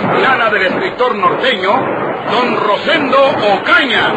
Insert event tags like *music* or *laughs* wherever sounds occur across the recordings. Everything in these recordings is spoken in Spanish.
campilana del escritor norteño, Don Rosendo Ocaña.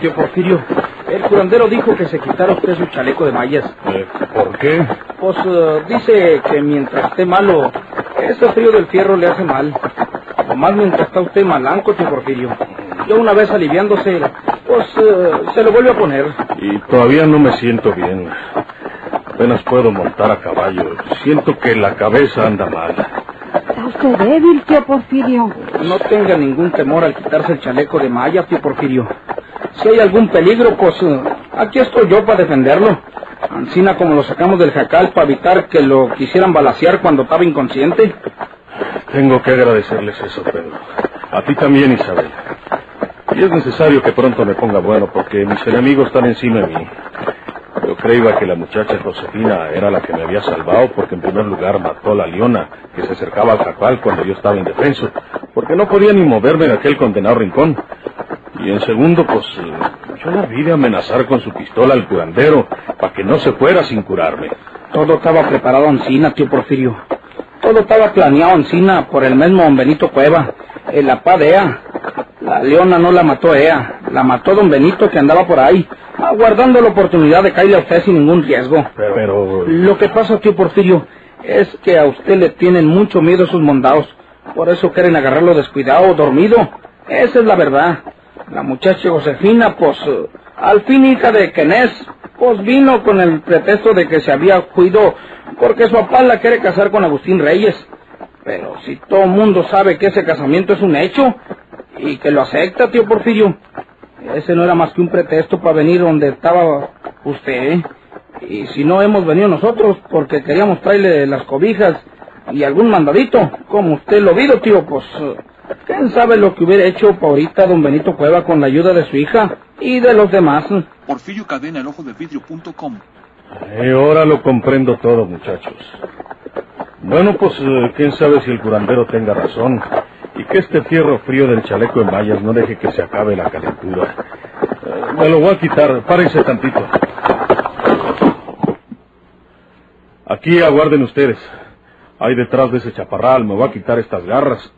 Tío Porfirio, el curandero dijo que se quitara usted su chaleco de mallas. Eh, ¿Por qué? Pues eh, dice que mientras esté malo, ese frío del fierro le hace mal. Nomás mientras está usted malanco, tío Porfirio. Ya una vez aliviándose, pues eh, se lo vuelve a poner. Y todavía no me siento bien. Apenas puedo montar a caballo. Siento que la cabeza anda mal. Está usted débil, tío Porfirio. No tenga ningún temor al quitarse el chaleco de mallas, tío Porfirio. Si hay algún peligro, pues eh, aquí estoy yo para defenderlo. Ancina como lo sacamos del jacal para evitar que lo quisieran balasear cuando estaba inconsciente. Tengo que agradecerles eso, Pedro. A ti también, Isabel. Y es necesario que pronto me ponga bueno porque mis enemigos están encima de mí. Yo creía que la muchacha Josefina era la que me había salvado porque en primer lugar mató a la leona que se acercaba al jacal cuando yo estaba indefenso, porque no podía ni moverme de aquel condenado rincón. Y en segundo, pues yo la vi de amenazar con su pistola al curandero para que no se fuera sin curarme. Todo estaba preparado Ancina, tío Porfirio. Todo estaba planeado Ancina por el mismo don Benito Cueva, el apá de Ea. La leona no la mató Ea, la mató don Benito que andaba por ahí, aguardando la oportunidad de caerle a usted sin ningún riesgo. Pero, pero Lo que pasa, tío Porfirio, es que a usted le tienen mucho miedo esos mondados. Por eso quieren agarrarlo descuidado dormido. Esa es la verdad. La muchacha Josefina, pues, al fin hija de Kenés, pues vino con el pretexto de que se había cuido porque su papá la quiere casar con Agustín Reyes. Pero si todo el mundo sabe que ese casamiento es un hecho y que lo acepta, tío Porfirio, ese no era más que un pretexto para venir donde estaba usted. ¿eh? Y si no hemos venido nosotros porque queríamos traerle las cobijas y algún mandadito, como usted lo vio, tío, pues quién sabe lo que hubiera hecho ahorita don Benito Cueva con la ayuda de su hija y de los demás. Porfirio Cadena, el ojo de vidrio.com. Eh, ahora lo comprendo todo, muchachos. Bueno, pues eh, quién sabe si el curandero tenga razón y que este fierro frío del chaleco de mallas no deje que se acabe la calentura. Eh, me lo voy a quitar, párense tantito. Aquí aguarden ustedes. Ahí detrás de ese chaparral me voy a quitar estas garras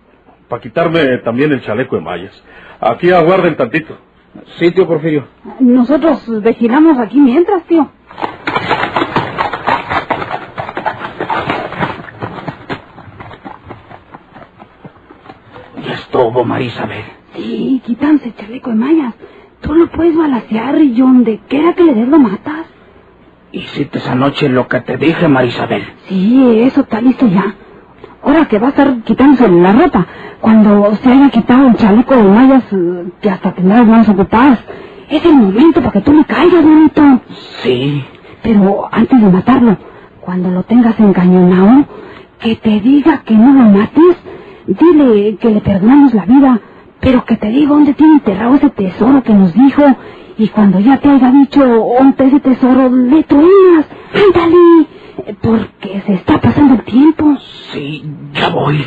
para quitarme también el chaleco de mallas. Aquí aguarden tantito. Sí, tío Porfirio. Nosotros vigilamos aquí mientras, tío. Ya estuvo, Marisabel. Sí, quitándose el chaleco de mallas. Tú lo puedes balasear y donde quiera que le des lo matas. Hiciste esa noche lo que te dije, Marisabel. Sí, eso está listo ya. Ahora que va a estar quitándose la ropa, cuando se haya quitado el chaleco de mallas, eh, que hasta tendrá las manos ocupadas, es el momento para que tú le caigas, bonito. Sí. Pero antes de matarlo, cuando lo tengas encañonado, que te diga que no lo mates, dile que le perdonamos la vida, pero que te diga dónde tiene enterrado ese tesoro que nos dijo, y cuando ya te haya dicho dónde ese tesoro, le truenas, ándale, porque se está pasando el tiempo. Sí, ya voy.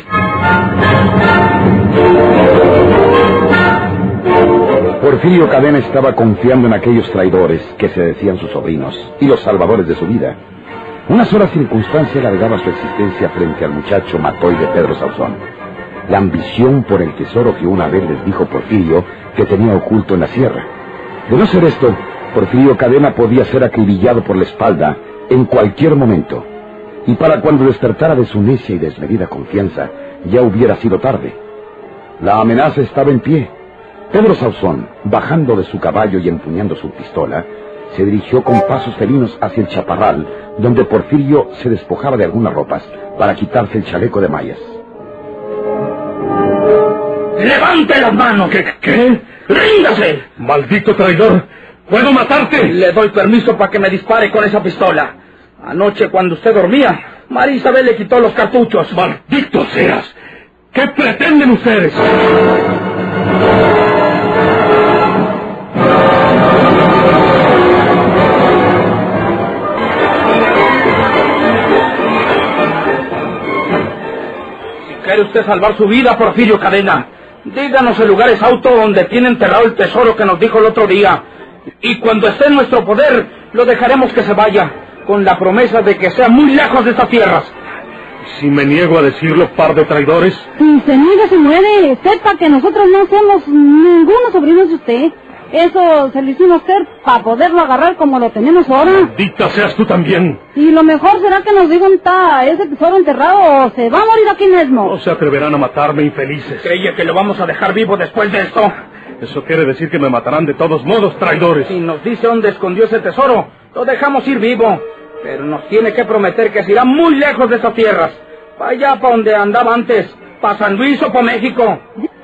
Porfirio Cadena estaba confiando en aquellos traidores que se decían sus sobrinos y los salvadores de su vida. Una sola circunstancia alargaba su existencia frente al muchacho Matoy de Pedro Sauzón. La ambición por el tesoro que una vez les dijo Porfirio que tenía oculto en la sierra. De no ser esto, Porfirio Cadena podía ser acribillado por la espalda en cualquier momento. Y para cuando despertara de su necia y desmedida confianza, ya hubiera sido tarde. La amenaza estaba en pie. Pedro Sauzón, bajando de su caballo y empuñando su pistola, se dirigió con pasos felinos hacia el chaparral, donde Porfirio se despojaba de algunas ropas para quitarse el chaleco de mallas. ¡Levante las manos! ¿Qué? ¿Qué? ¡Ríndase! ¡Maldito traidor! ¡Puedo matarte! Le doy permiso para que me dispare con esa pistola. Anoche, cuando usted dormía, María Isabel le quitó los cartuchos. ¡Maldito seas! ¿Qué pretenden ustedes? Si quiere usted salvar su vida, Porfirio Cadena, díganos el lugar exacto donde tiene enterrado el tesoro que nos dijo el otro día. Y cuando esté en nuestro poder, lo dejaremos que se vaya, con la promesa de que sea muy lejos de estas tierras. Si me niego a decirlo, par de traidores, Si se niega, se muere. Sepa que nosotros no somos ninguno sobrinos de usted. Eso se lo hicimos a usted para poderlo agarrar como lo tenemos ahora. maldita seas tú también. Y lo mejor será que nos digan está ese tesoro enterrado o se va a morir aquí mismo. No se atreverán a matarme, infelices. Creye que lo vamos a dejar vivo después de esto. Eso quiere decir que me matarán de todos modos, traidores. Si nos dice dónde escondió ese tesoro, lo dejamos ir vivo. Pero nos tiene que prometer que se irá muy lejos de esas tierras. Allá, para donde andaba antes. Para San Luis o para México.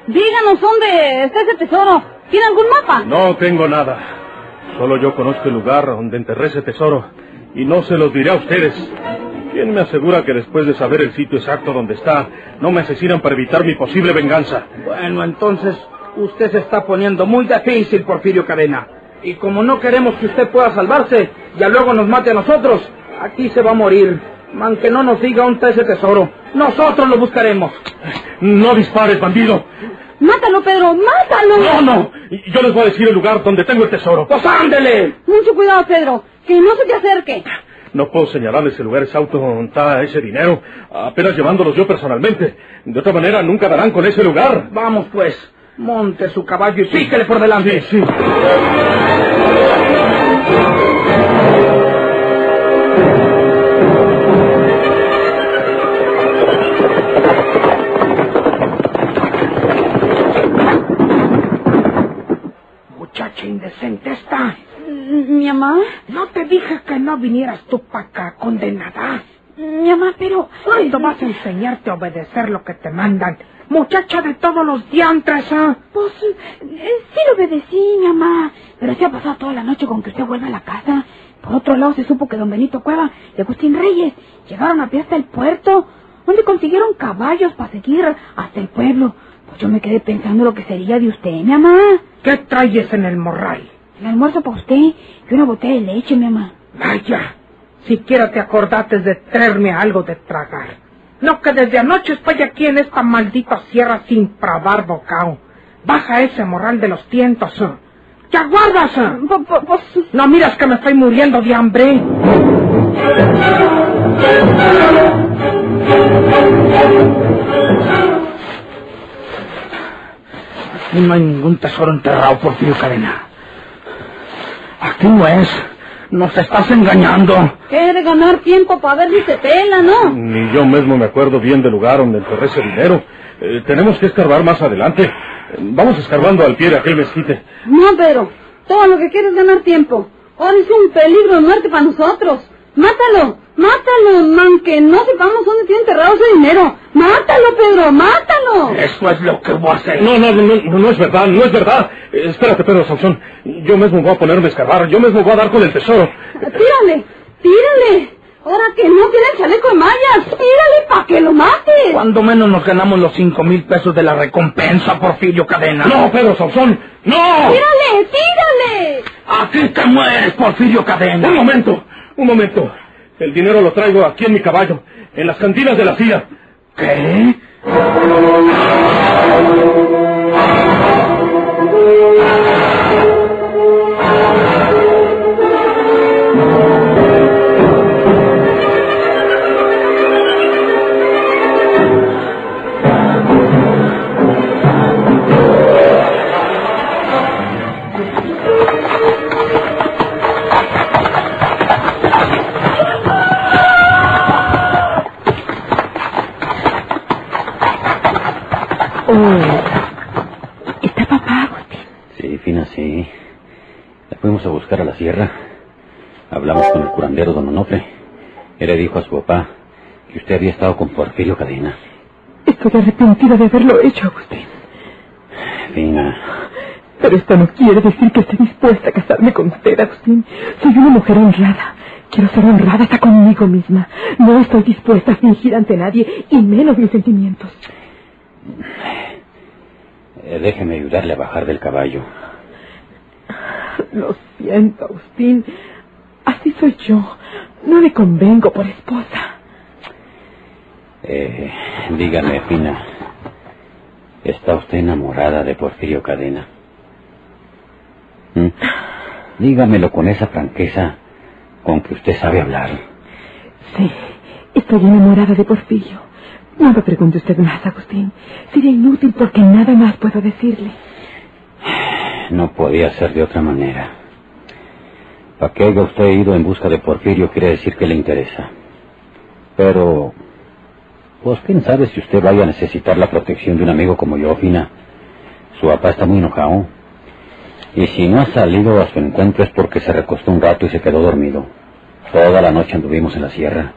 Díganos dónde está ese tesoro. ¿Tiene algún mapa? No tengo nada. Solo yo conozco el lugar donde enterré ese tesoro. Y no se los diré a ustedes. ¿Quién me asegura que después de saber el sitio exacto donde está, no me asesinan para evitar mi posible venganza? Bueno, entonces, usted se está poniendo muy difícil, Porfirio Cadena. Y como no queremos que usted pueda salvarse, ya luego nos mate a nosotros, aquí se va a morir. Aunque no nos diga dónde está ese tesoro, nosotros lo buscaremos. No dispares, bandido. Mátalo, Pedro, mátalo. No, no. Yo les voy a decir el lugar donde tengo el tesoro. ¡Pues ándele! Mucho cuidado, Pedro. Que no se te acerque. No puedo señalarles el lugar exacto donde está ese dinero, apenas llevándolos yo personalmente. De otra manera, nunca darán con ese lugar. Vamos pues, monte su caballo y píquele por delante. Sí, sí. Muchacha indecente esta. Mi mamá, No te dije que no vinieras tú para acá, condenada. mi mamá, pero... ¿Cuándo vas a enseñarte a obedecer lo que te mandan? Muchacha de todos los diantres, ¿ah? Pues eh, sí lo obedecí, mamá. Pero se ha pasado toda la noche con que usted vuelva a la casa. Por otro lado, se supo que don Benito Cueva y Agustín Reyes llegaron a pie hasta el puerto, donde consiguieron caballos para seguir hasta el pueblo. Pues yo me quedé pensando lo que sería de usted, mi mamá. ¿Qué traes en el morral? El almuerzo para usted y una botella de leche, mi mamá. Vaya, siquiera te acordaste de traerme algo de tragar. No que desde anoche estoy aquí en esta maldita sierra sin probar bocao. Baja ese morral de los tientos. ¡Ya guardas! Po- po- Pues, No miras que me estoy muriendo de hambre. Aquí no hay ningún tesoro enterrado, Porfirio Cadena. Aquí no es. Nos estás engañando. quiere ganar tiempo para ver si se pela, ¿no? Ni yo mismo me acuerdo bien del lugar donde enterré ese dinero. Eh, tenemos que escarbar más adelante. Vamos escarbando al pie de aquel mezquite. No, pero todo lo que quiere es ganar tiempo. Ahora es un peligro de muerte para nosotros. Mátalo, mátalo, aunque no sepamos dónde tiene enterrado ese dinero. Mátalo, Pedro, mátalo. Eso es lo que voy a hacer. No, no, no, no, no es verdad, no es verdad. Eh, espérate, Pedro Sansón. Yo mismo voy a ponerme a escarbar, yo mismo voy a dar con el tesoro. Tírale, tírale. Ahora que no tiene el chaleco de mallas, tírale para que lo mates. Cuando menos nos ganamos los cinco mil pesos de la recompensa, Porfirio Cadena. No, Pedro Sansón, no. Tírale, tírale. Aquí te mueres, Porfirio Cadena. Un momento, un momento. El dinero lo traigo aquí en mi caballo, en las cantinas de la CIA. ¿Qué? Sí, Fina, sí. La fuimos a buscar a la sierra. Hablamos con el curandero don Onofre. Él le dijo a su papá que usted había estado con Porfirio Cadena. Estoy arrepentido de haberlo hecho, Agustín. Fina. Pero esto no quiere decir que esté dispuesta a casarme con usted, Agustín. Soy una mujer honrada. Quiero ser honrada hasta conmigo misma. No estoy dispuesta a fingir ante nadie, y menos mis sentimientos. Eh, déjeme ayudarle a bajar del caballo. Lo siento, Agustín. Así soy yo. No le convengo por esposa. Eh, dígame, Fina. ¿Está usted enamorada de Porfirio Cadena? ¿Mm? Dígamelo con esa franqueza con que usted sabe hablar. Sí, estoy enamorada de Porfirio. No pregunte usted más, Agustín. Sería inútil porque nada más puedo decirle. No podía ser de otra manera. Para que haya usted ido en busca de Porfirio quiere decir que le interesa. Pero, pues quién sabe si usted vaya a necesitar la protección de un amigo como yo, Fina. Su papá está muy enojado. Y si no ha salido a su encuentro es porque se recostó un rato y se quedó dormido. Toda la noche anduvimos en la sierra.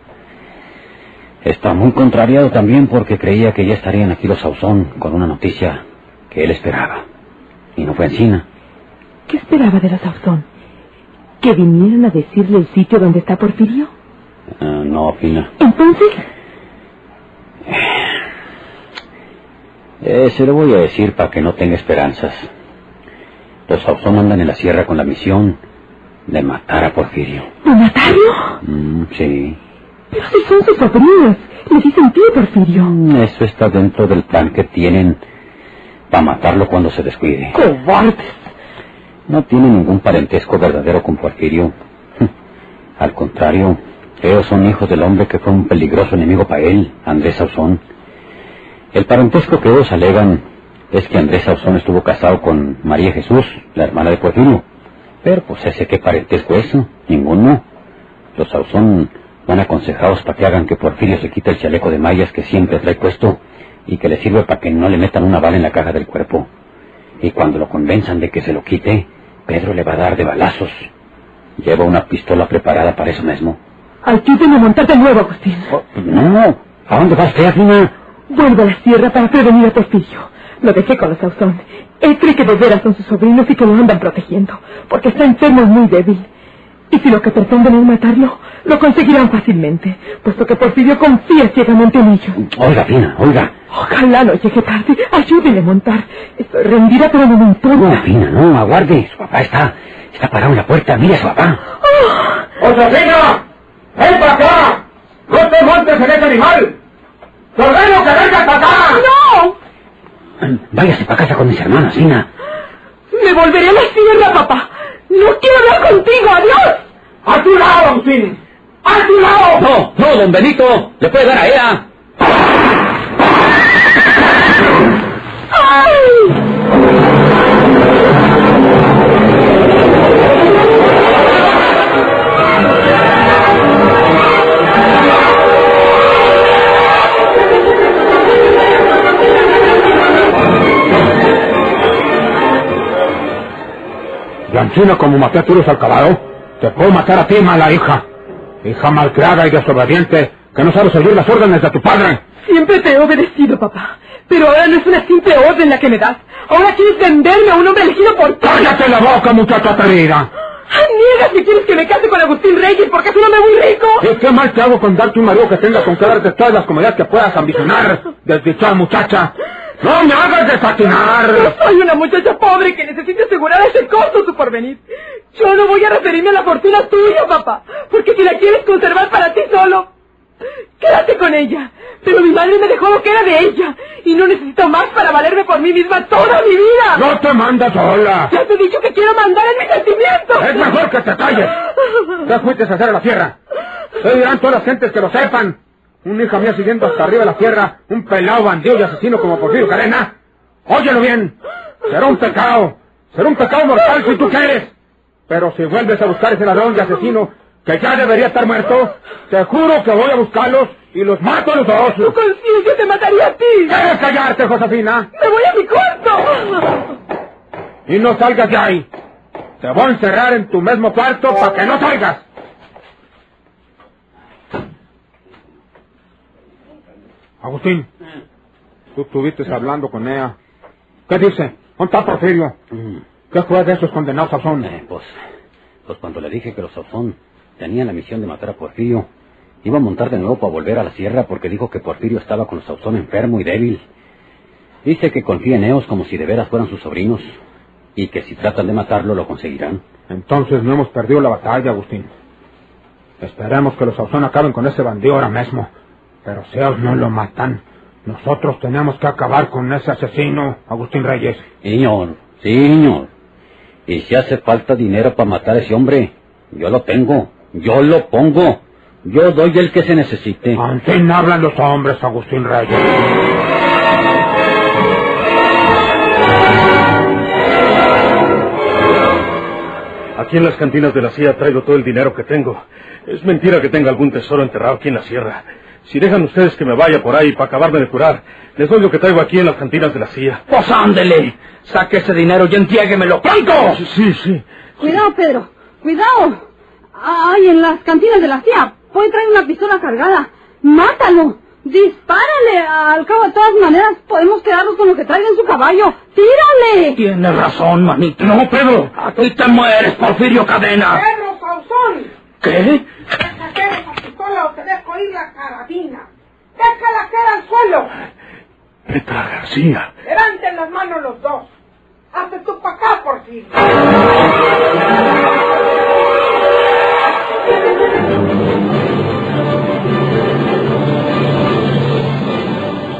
Está muy contrariado también porque creía que ya estarían aquí los Sauzón con una noticia que él esperaba. Y no fue encina. ¿Qué esperaba de los Sauzón? ¿Que vinieran a decirle el sitio donde está Porfirio? Ah, no, Fina. Entonces, Eh, se lo voy a decir para que no tenga esperanzas. Los Sauzón andan en la sierra con la misión de matar a Porfirio. ¿lo matario? Mm, sí. Pero si son sus sobrinos. Le dicen tío Porfirio. Mm, Eso está dentro del plan que tienen para matarlo cuando se descuide. ¡Cobardes! No tiene ningún parentesco verdadero con Porfirio. *laughs* Al contrario, ellos son hijos del hombre que fue un peligroso enemigo para él, Andrés Sauzón. El parentesco que ellos alegan es que Andrés Sauzón estuvo casado con María Jesús, la hermana de Porfirio. Pero pues ese qué parentesco es eso, ninguno. Los Sauzón van aconsejados para que hagan que Porfirio se quite el chaleco de mallas que siempre trae puesto y que le sirve para que no le metan una bala en la caja del cuerpo. Y cuando lo convenzan de que se lo quite, Pedro le va a dar de balazos. Lleva una pistola preparada para eso mismo. Ayúdeme a montar de nuevo, Agustín. No, ¿a dónde va usted, Fina? Vuelvo a la sierra para prevenir a Porfirio. Lo dejé con los Sauzón. Él cree que de veras son sus sobrinos y que lo andan protegiendo, porque está enfermo y muy débil. Y si lo que pretenden es matarlo, lo conseguirán fácilmente, puesto que Porfirio confía ciegamente en ellos. Oiga, Fina, oiga. Ojalá no llegue tarde. Ayúdenle a montar. Estoy rendida, pero no me No, importa. Fina, no, aguarde. Su papá está, está parado en la puerta. Mire a su papá. ¡Josefina! ¡Ven para acá! ¡No te montes en ese animal! ¡Te ordeno que vengas para acá! ¡No! Váyase para casa con mis hermanos, Fina. Me volveré a la sierra, papá. No quiero hablar contigo. ¡Adiós! ¡A tu lado, Agustín! ¡A tu lado! No, no, don Benito. Le puede dar a ella. Ancina como maté a tiros al caballo, te puedo matar a ti, mala hija. Hija malcriada y desobediente, que no sabes seguir las órdenes de tu padre. Siempre te he obedecido, papá. Pero ahora no es una simple orden la que me das. Ahora quieres venderme a un hombre elegido por ti. ¡Cállate la boca, muchacha! Ah, Niegas que quieres que me case con Agustín Reyes porque es un hombre muy rico. ¿Y qué mal te hago con darte un marido que tenga con que darte todas las comodidades que puedas ambicionar, desdichada muchacha? ¡No me hagas desatinar! Soy una muchacha pobre que necesita asegurar ese costo su porvenir. Yo no voy a referirme a la fortuna tuya, papá, porque si la quieres conservar para ti solo, quédate con ella. Pero mi madre me dejó lo que era de ella y no necesito más para valerme por mí misma toda mi vida. ¡No te mandas sola! Ya te he dicho que quiero mandar en mis sentimientos. ¡Es mejor que te calles! ¿Qué fuiste a hacer a la sierra? Se dirán todas las gentes que lo sepan. Un hijo mío siguiendo hasta arriba de la tierra, un pelado bandido y asesino como Porfirio Cadena. Óyelo bien, será un pecado, será un pecado mortal si tú quieres. Pero si vuelves a buscar ese ladrón y asesino que ya debería estar muerto, te juro que voy a buscarlos y los mato a los dos. Tu conciencia te mataría a ti. ¿Quieres callarte, Josefina? Me voy a mi cuarto. Y no salgas de ahí. Te voy a encerrar en tu mismo cuarto para que no salgas. Agustín, tú estuviste hablando con ella. ¿Qué dice? ¿Dónde Porfirio? Mm. ¿Qué fue de esos condenados Sauzón? Eh, pues, pues cuando le dije que los Sauzón tenían la misión de matar a Porfirio, iba a montar de nuevo para volver a la sierra porque dijo que Porfirio estaba con los Sauzón enfermo y débil. Dice que confía en ellos como si de veras fueran sus sobrinos y que si tratan de matarlo lo conseguirán. Entonces no hemos perdido la batalla, Agustín. Esperemos que los Sauzón acaben con ese bandido ahora mismo. Pero si ellos no lo matan, nosotros tenemos que acabar con ese asesino, Agustín Reyes. Señor, sí, señor. Y si hace falta dinero para matar a ese hombre, yo lo tengo. Yo lo pongo. Yo doy el que se necesite. Así no hablan los hombres, Agustín Reyes. Aquí en las cantinas de la CIA traigo todo el dinero que tengo. Es mentira que tenga algún tesoro enterrado aquí en la sierra. Si dejan ustedes que me vaya por ahí para acabarme de curar, les doy lo que traigo aquí en las cantinas de la CIA. Pues ándele. Saque ese dinero y entiéguemelo pronto. Sí, sí. Cuidado, Pedro. Cuidado. Ay, en las cantinas de la CIA. Puede traer una pistola cargada. Mátalo. Dispárale. Al cabo de todas maneras podemos quedarnos con lo que traiga en su caballo. Tírale. Tienes razón, manito. No, Pedro. Aquí te mueres, Porfirio Cadena. Pedro Sauzón, ¿Qué? La carabina. Déjala caer al suelo. Petra García. Levanten las manos los dos. Hazte tú para acá, por fin.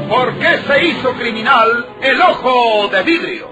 ¿Por qué se hizo criminal el ojo de vidrio?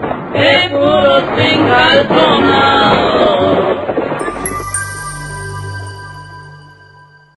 seguros sin calzonados.